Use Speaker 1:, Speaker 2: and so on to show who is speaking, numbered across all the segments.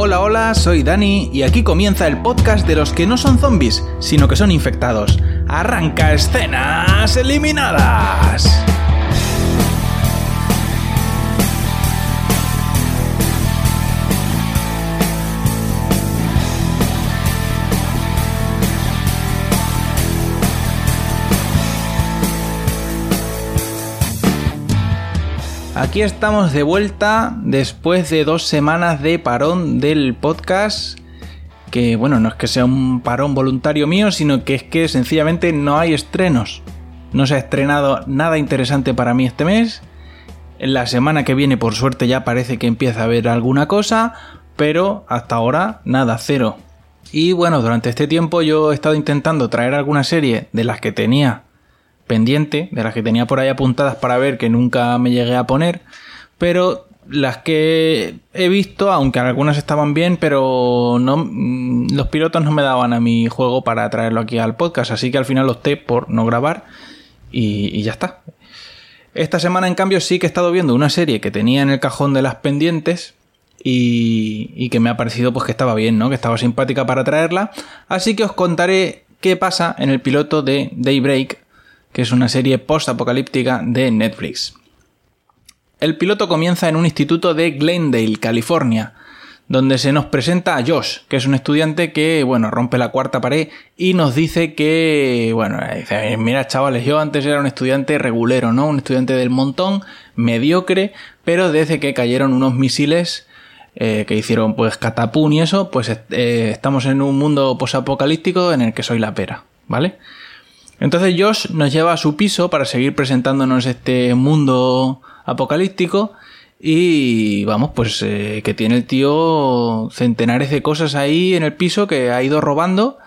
Speaker 1: Hola, hola, soy Dani y aquí comienza el podcast de los que no son zombies, sino que son infectados. Arranca escenas eliminadas. Aquí estamos de vuelta después de dos semanas de parón del podcast. Que bueno, no es que sea un parón voluntario mío, sino que es que sencillamente no hay estrenos. No se ha estrenado nada interesante para mí este mes. La semana que viene, por suerte, ya parece que empieza a haber alguna cosa, pero hasta ahora nada, cero. Y bueno, durante este tiempo yo he estado intentando traer alguna serie de las que tenía pendiente, de las que tenía por ahí apuntadas para ver que nunca me llegué a poner, pero las que he visto, aunque algunas estaban bien, pero no mm, los pilotos no me daban a mi juego para traerlo aquí al podcast, así que al final opté por no grabar y, ya está. Esta semana, en cambio, sí que he estado viendo una serie que tenía en el cajón de las pendientes y, y que me ha parecido pues que estaba bien, ¿no? Que estaba simpática para traerla. Así que os contaré qué pasa en el piloto de Daybreak, que es una serie post-apocalíptica de Netflix. El piloto comienza en un instituto de Glendale, California, donde se nos presenta a Josh, que es un estudiante que, bueno, rompe la cuarta pared y nos dice que, bueno, dice, mira chavales, yo antes era un estudiante regulero, ¿no? Un estudiante del montón, mediocre, pero desde que cayeron unos misiles eh, que hicieron pues catapún y eso, pues eh, estamos en un mundo posapocalíptico en el que soy la pera, ¿vale? Entonces Josh nos lleva a su piso para seguir presentándonos este mundo apocalíptico y vamos, pues eh, que tiene el tío centenares de cosas ahí en el piso que ha ido robando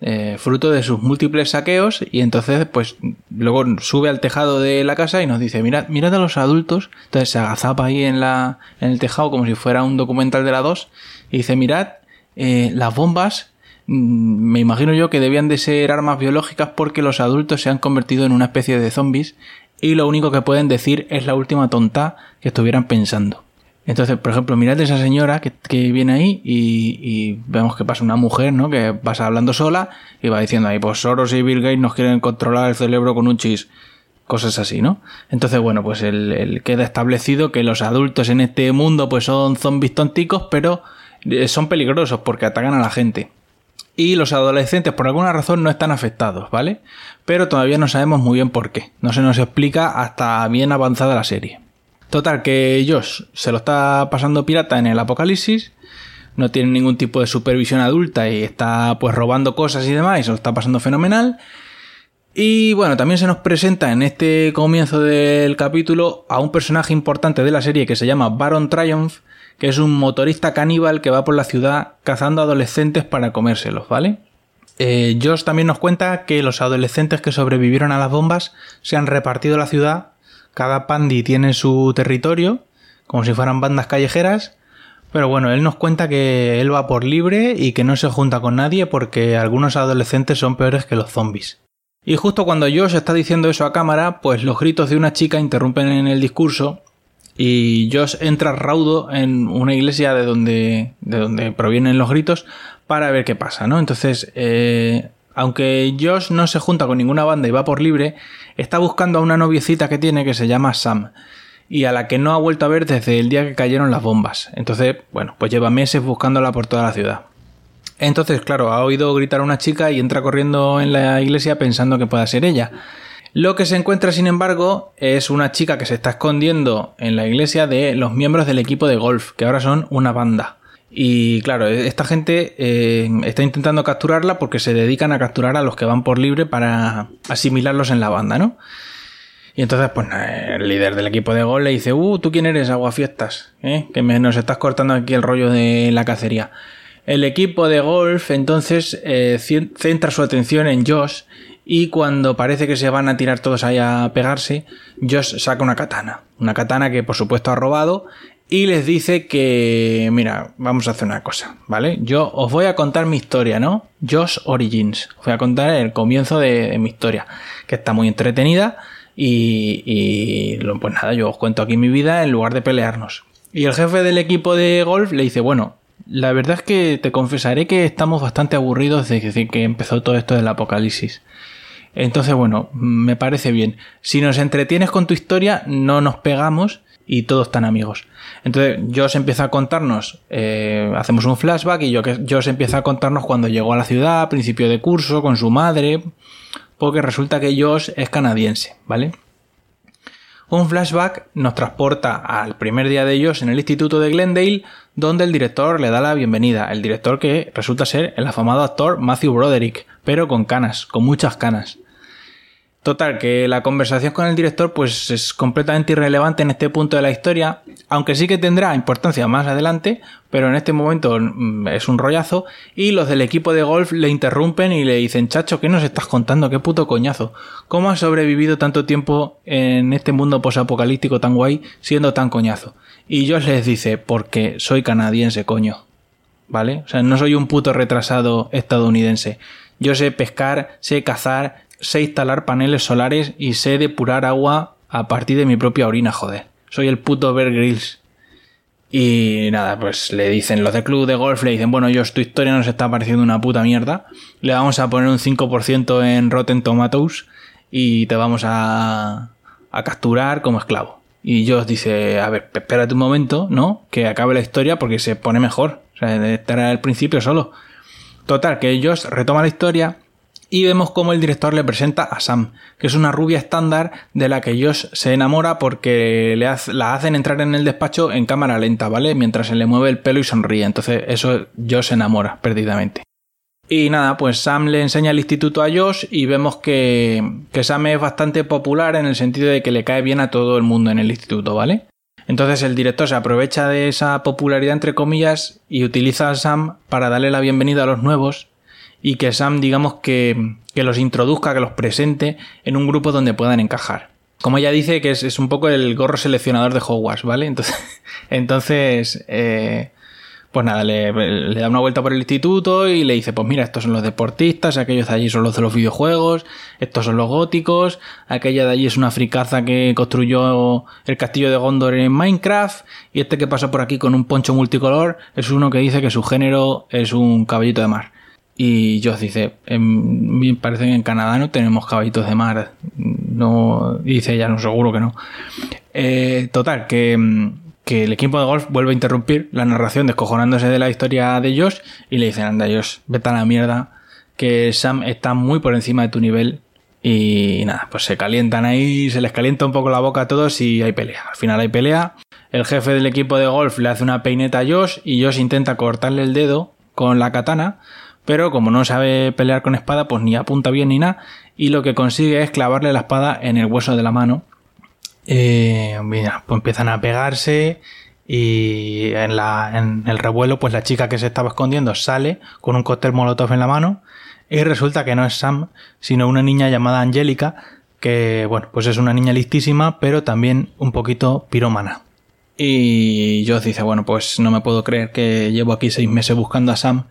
Speaker 1: eh, fruto de sus múltiples saqueos y entonces pues luego sube al tejado de la casa y nos dice mirad, mirad a los adultos entonces se agazapa ahí en, la, en el tejado como si fuera un documental de la 2 y dice mirad eh, las bombas me imagino yo que debían de ser armas biológicas porque los adultos se han convertido en una especie de zombies y lo único que pueden decir es la última tonta que estuvieran pensando. Entonces, por ejemplo, mirad a esa señora que, viene ahí y, vemos que pasa una mujer, ¿no? Que pasa hablando sola y va diciendo ahí, pues Soros y Bill Gates nos quieren controlar el cerebro con un chis. Cosas así, ¿no? Entonces, bueno, pues el, queda establecido que los adultos en este mundo pues son zombies tonticos, pero eh, son peligrosos porque atacan a la gente y los adolescentes por alguna razón no están afectados, ¿vale? Pero todavía no sabemos muy bien por qué. No se nos explica hasta bien avanzada la serie. Total, que Josh se lo está pasando pirata en el apocalipsis, no tiene ningún tipo de supervisión adulta y está pues robando cosas y demás se lo está pasando fenomenal. Y bueno, también se nos presenta en este comienzo del capítulo a un personaje importante de la serie que se llama Baron Triumph, que es un motorista caníbal que va por la ciudad cazando adolescentes para comérselos, ¿vale? Eh, Josh también nos cuenta que los adolescentes que sobrevivieron a las bombas se han repartido la ciudad, cada pandi tiene su territorio, como si fueran bandas callejeras, pero bueno, él nos cuenta que él va por libre y que no se junta con nadie porque algunos adolescentes son peores que los zombies. Y justo cuando Josh está diciendo eso a cámara, pues los gritos de una chica interrumpen en el discurso y Josh entra raudo en una iglesia de donde, de donde provienen los gritos para ver qué pasa, ¿no? Entonces, eh, aunque Josh no se junta con ninguna banda y va por libre, está buscando a una noviecita que tiene que se llama Sam y a la que no ha vuelto a ver desde el día que cayeron las bombas. Entonces, bueno, pues lleva meses buscándola por toda la ciudad. Entonces, claro, ha oído gritar a una chica y entra corriendo en la iglesia pensando que pueda ser ella. Lo que se encuentra, sin embargo, es una chica que se está escondiendo en la iglesia de los miembros del equipo de golf, que ahora son una banda. Y claro, esta gente eh, está intentando capturarla porque se dedican a capturar a los que van por libre para asimilarlos en la banda, ¿no? Y entonces, pues el líder del equipo de golf le dice, uh, ¿tú quién eres, aguafiestas? ¿Eh? Que nos estás cortando aquí el rollo de la cacería. El equipo de golf entonces eh, centra su atención en Josh y cuando parece que se van a tirar todos ahí a pegarse, Josh saca una katana. Una katana que por supuesto ha robado y les dice que, mira, vamos a hacer una cosa, ¿vale? Yo os voy a contar mi historia, ¿no? Josh Origins. Os voy a contar el comienzo de, mi historia, que está muy entretenida y, y, pues nada, yo os cuento aquí mi vida en lugar de pelearnos. Y el jefe del equipo de golf le dice, bueno, la verdad es que te confesaré que estamos bastante aburridos desde que empezó todo esto del apocalipsis. Entonces, bueno, me parece bien. Si nos entretienes con tu historia, no nos pegamos y todos están amigos. Entonces, Josh empieza a contarnos, eh, hacemos un flashback y Josh empieza a contarnos cuando llegó a la ciudad, a principio de curso, con su madre, porque resulta que Josh es canadiense, ¿vale? Un flashback nos transporta al primer día de ellos en el instituto de Glendale, donde el director le da la bienvenida. El director que resulta ser el afamado actor Matthew Broderick, pero con canas, con muchas canas. Total, que la conversación con el director pues es completamente irrelevante en este punto de la historia, aunque sí que tendrá importancia más adelante, pero en este momento mm, es un rollazo y los del equipo de golf le interrumpen y le dicen, chacho, ¿qué nos estás contando? ¿Qué puto coñazo? ¿Cómo has sobrevivido tanto tiempo en este mundo posapocalíptico tan guay siendo tan coñazo? Y Josh les dice, porque soy canadiense, coño. ¿Vale? O sea, no soy un puto retrasado estadounidense. Yo sé pescar, sé cazar, sé instalar paneles solares y sé depurar agua a partir de mi propia orina, joder. Soy el puto Bear. Y nada, pues le dicen los de club de golf, le dicen, bueno, yo tu historia nos está pareciendo una puta mierda. Le vamos a poner un 5% en Rotten Tomatoes y te vamos a, a capturar como esclavo. Y Josh dice, a ver, espérate un momento, ¿no? Que acabe la historia porque se pone mejor. O sea, de estar al principio solo. Total, que ellos retoma la historia y vemos cómo el director le presenta a Sam, que es una rubia estándar de la que Josh se enamora porque le la hacen entrar en el despacho en cámara lenta, ¿vale? Mientras se le mueve el pelo y sonríe. Entonces eso Josh se enamora perdidamente. Y nada, pues Sam le enseña el instituto a Josh y vemos que, que Sam es bastante popular en el sentido de que le cae bien a todo el mundo en el instituto, ¿vale? Entonces el director se aprovecha de esa popularidad entre comillas y utiliza a Sam para darle la bienvenida a los nuevos y que Sam, digamos, que, los introduzca, que los presente en un grupo donde puedan encajar. Como ella dice, que es, un poco el gorro seleccionador de Hogwarts, ¿vale? Entonces, entonces eh, pues nada, le, da una vuelta por el instituto y le dice, pues mira, estos son los deportistas, aquellos de allí son los de los videojuegos, estos son los góticos, aquella de allí es una fricaza que construyó el castillo de Gondor en Minecraft, y este que pasa por aquí con un poncho multicolor es uno que dice que su género es un caballito de mar. Y Josh dice, me parece que en Canadá no tenemos caballitos de mar. No, dice ya no, seguro que no. Eh, total, que, que, el equipo de golf vuelve a interrumpir la narración descojonándose de la historia de Josh y le dicen, anda Josh, vete a la mierda, que Sam está muy por encima de tu nivel. Y nada, pues se calientan ahí, se les calienta un poco la boca a todos y hay pelea. Al final hay pelea. El jefe del equipo de golf le hace una peineta a Josh y Josh intenta cortarle el dedo con la katana pero como no sabe pelear con espada, pues ni apunta bien ni nada, y lo que consigue es clavarle la espada en el hueso de la mano. Eh, mira, pues empiezan a pegarse y en, la, en el revuelo, pues la chica que se estaba escondiendo sale con un cóctel molotov en la mano y resulta que no es Sam, sino una niña llamada Angélica, que bueno, pues es una niña listísima, pero también un poquito pirómana. Y yo dice, bueno, pues no me puedo creer que llevo aquí seis meses buscando a Sam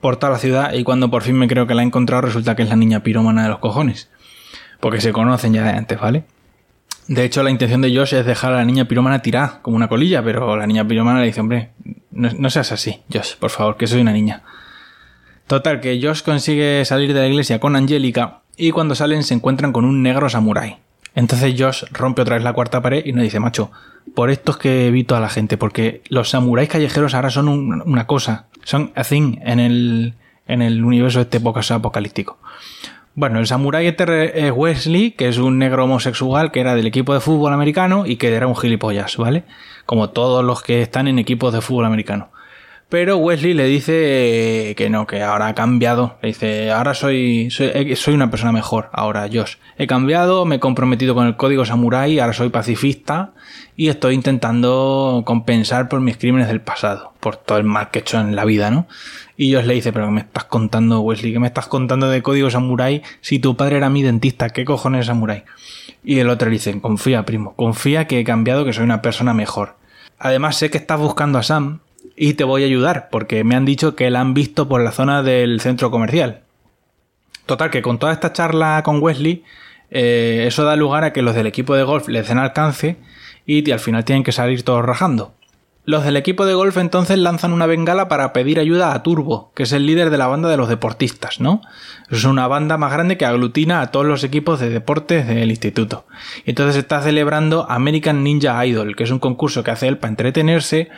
Speaker 1: por toda la ciudad y cuando por fin me creo que la he encontrado resulta que es la niña pirómana de los cojones. Porque se conocen ya de antes, ¿vale? De hecho, la intención de Josh es dejar a la niña pirómana tirada, como una colilla, pero la niña pirómana le dice, hombre, no, seas así, Josh, por favor, que soy una niña. Total, que Josh consigue salir de la iglesia con Angélica y cuando salen se encuentran con un negro samurái. Entonces Josh rompe otra vez la cuarta pared y nos dice, macho, por esto es que evito a la gente, porque los samuráis callejeros ahora son una cosa, son a thing en el, en el universo de este apocalíptico. Bueno, el samurái este es Wesley, que es un negro homosexual que era del equipo de fútbol americano y que era un gilipollas, ¿vale? Como todos los que están en equipos de fútbol americano. Pero Wesley le dice que no, que ahora ha cambiado. Le dice, ahora soy, soy, eh, soy, una persona mejor. Ahora, Josh. He cambiado, me he comprometido con el código samurai, ahora soy pacifista y estoy intentando compensar por mis crímenes del pasado, por todo el mal que he hecho en la vida, ¿no? Y Josh le dice, pero ¿qué me estás contando, Wesley? ¿Qué me estás contando de código samurai si tu padre era mi dentista? ¿Qué cojones es samurai? Y el otro le dice, confía, primo, confía que he cambiado, que soy una persona mejor. Además sé que estás buscando a Sam, y te voy a ayudar porque me han dicho que la han visto por la zona del centro comercial. Total, que con toda esta charla con Wesley, eh, eso da lugar a que los del equipo de golf les den alcance y al final tienen que salir todos rajando. Los del equipo de golf entonces lanzan una bengala para pedir ayuda a Turbo, que es el líder de la banda de los deportistas, ¿no? Es una banda más grande que aglutina a todos los equipos de deportes del instituto. Y entonces está celebrando American Ninja Idol, que es un concurso que hace él para entretenerse,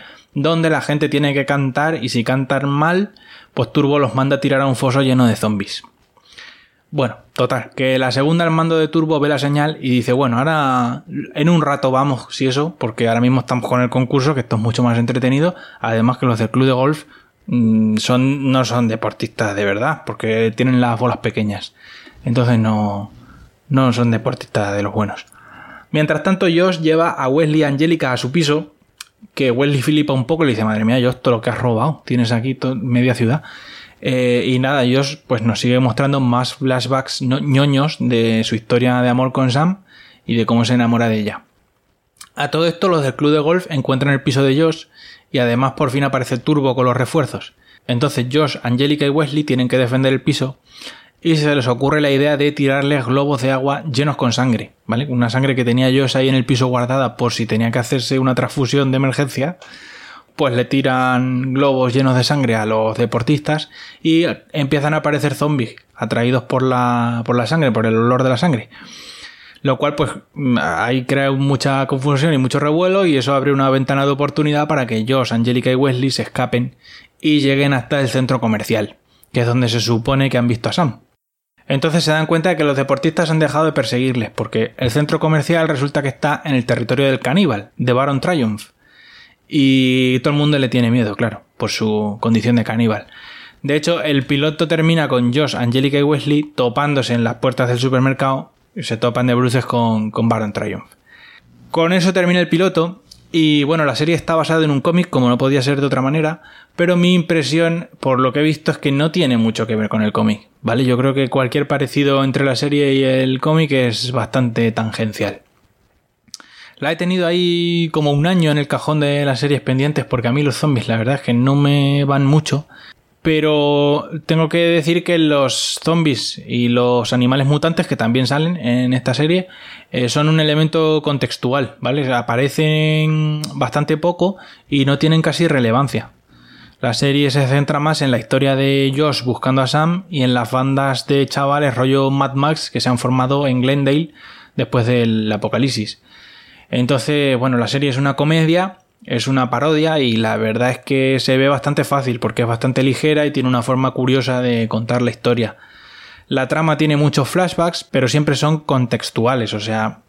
Speaker 1: donde la gente tiene que cantar y si cantan mal, pues Turbo los manda a tirar a un foso lleno de zombies. Bueno, total, que la segunda al mando de Turbo ve la señal y dice, bueno, ahora en un rato vamos, si eso, porque ahora mismo estamos con el concurso, que esto es mucho más entretenido, además que los del club de golf mm, son, no son deportistas de verdad, porque tienen las bolas pequeñas. Entonces no, no son deportistas de los buenos. Mientras tanto, Josh lleva a Wesley Angélica a su piso, que Wesley flipa un poco y le dice, madre mía, Josh, todo lo que has robado, tienes aquí media ciudad. Eh, y nada, ellos pues nos sigue mostrando más flashbacks ñoños de su historia de amor con Sam y de cómo se enamora de ella. A todo esto los del club de golf encuentran el piso de Josh y además por fin aparece Turbo con los refuerzos. Entonces Josh, Angelica y Wesley tienen que defender el piso y se les ocurre la idea de tirarles globos de agua llenos con sangre, ¿vale? Una sangre que tenía Josh ahí en el piso guardada por si tenía que hacerse una transfusión de emergencia pues le tiran globos llenos de sangre a los deportistas y empiezan a aparecer zombies atraídos por la, por la sangre, por el olor de la sangre. Lo cual, pues, ahí crea mucha confusión y mucho revuelo, y eso abre una ventana de oportunidad para que Josh, Angelica y Wesley se escapen y lleguen hasta el centro comercial, que es donde se supone que han visto a Sam. Entonces se dan cuenta de que los deportistas han dejado de perseguirles, porque el centro comercial resulta que está en el territorio del caníbal, de Baron Triumph, y todo el mundo le tiene miedo, claro, por su condición de caníbal. De hecho, el piloto termina con Josh, Angelica y Wesley topándose en las puertas del supermercado y se topan de bruces con, con Baron Triumph. Con eso termina el piloto y bueno, la serie está basada en un cómic, como no podía ser de otra manera, pero mi impresión, por lo que he visto, es que no tiene mucho que ver con el cómic, ¿vale? Yo creo que cualquier parecido entre la serie y el cómic es bastante tangencial. La he tenido ahí como un año en el cajón de las series pendientes porque a mí los zombies la verdad es que no me van mucho. Pero tengo que decir que los zombies y los animales mutantes que también salen en esta serie eh, son un elemento contextual, ¿vale? Aparecen bastante poco y no tienen casi relevancia. La serie se centra más en la historia de Josh buscando a Sam y en las bandas de chavales rollo Mad Max que se han formado en Glendale después del apocalipsis. Entonces, bueno, la serie es una comedia, es una parodia y la verdad es que se ve bastante fácil porque es bastante ligera y tiene una forma curiosa de contar la historia. La trama tiene muchos flashbacks, pero siempre son contextuales, o sea,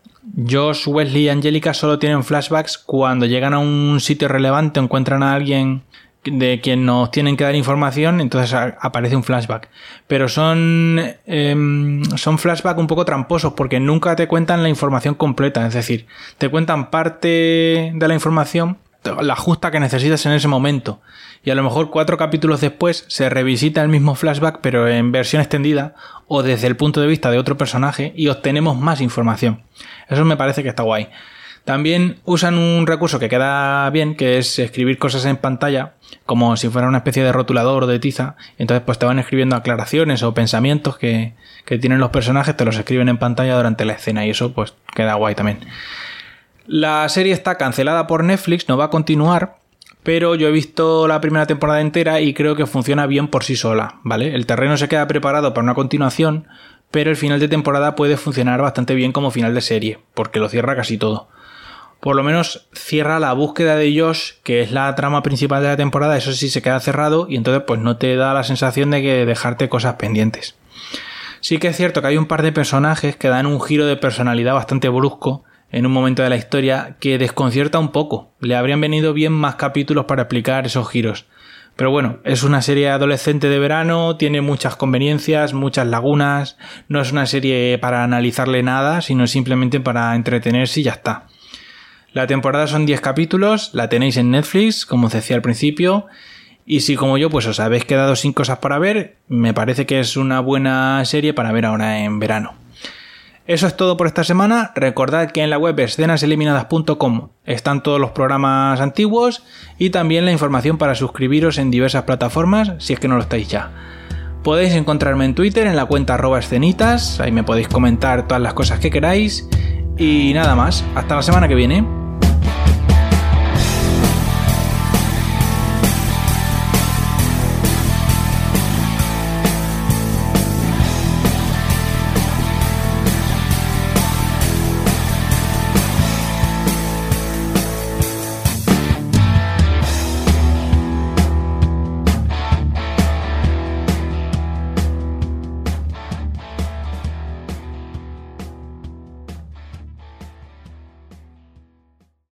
Speaker 1: Josh, Wesley y Angelica solo tienen flashbacks cuando llegan a un sitio relevante, encuentran a alguien de quien nos tienen que dar información, entonces aparece un flashback. Pero son, eh, son flashbacks un poco tramposos porque nunca te cuentan la información completa, es decir, te cuentan parte de la información, la justa que necesitas en ese momento. Y a lo mejor cuatro capítulos después se revisita el mismo flashback pero en versión extendida o desde el punto de vista de otro personaje y obtenemos más información. Eso me parece que está guay. También usan un recurso que queda bien, que es escribir cosas en pantalla, como si fuera una especie de rotulador o de tiza. Entonces, pues te van escribiendo aclaraciones o pensamientos que, que tienen los personajes, te los escriben en pantalla durante la escena y eso pues queda guay también. La serie está cancelada por Netflix, no va a continuar, pero yo he visto la primera temporada entera y creo que funciona bien por sí sola, ¿vale? El terreno se queda preparado para una continuación, pero el final de temporada puede funcionar bastante bien como final de serie, porque lo cierra casi todo por lo menos cierra la búsqueda de Josh, que es la trama principal de la temporada, eso sí se queda cerrado y entonces pues no te da la sensación de que dejarte cosas pendientes. Sí que es cierto que hay un par de personajes que dan un giro de personalidad bastante brusco en un momento de la historia que desconcierta un poco. Le habrían venido bien más capítulos para explicar esos giros. Pero bueno, es una serie adolescente de verano, tiene muchas conveniencias, muchas lagunas, no es una serie para analizarle nada, sino simplemente para entretenerse y ya está. La temporada son 10 capítulos, la tenéis en Netflix, como os decía al principio. Y si como yo pues os habéis quedado sin cosas para ver, me parece que es una buena serie para ver ahora en verano. Eso es todo por esta semana. Recordad que en la web escenaseliminadas.com están todos los programas antiguos y también la información para suscribiros en diversas plataformas si es que no lo estáis ya. Podéis encontrarme en Twitter en la cuenta arroba escenitas, ahí me podéis comentar todas las cosas que queráis y nada más. Hasta la semana que viene.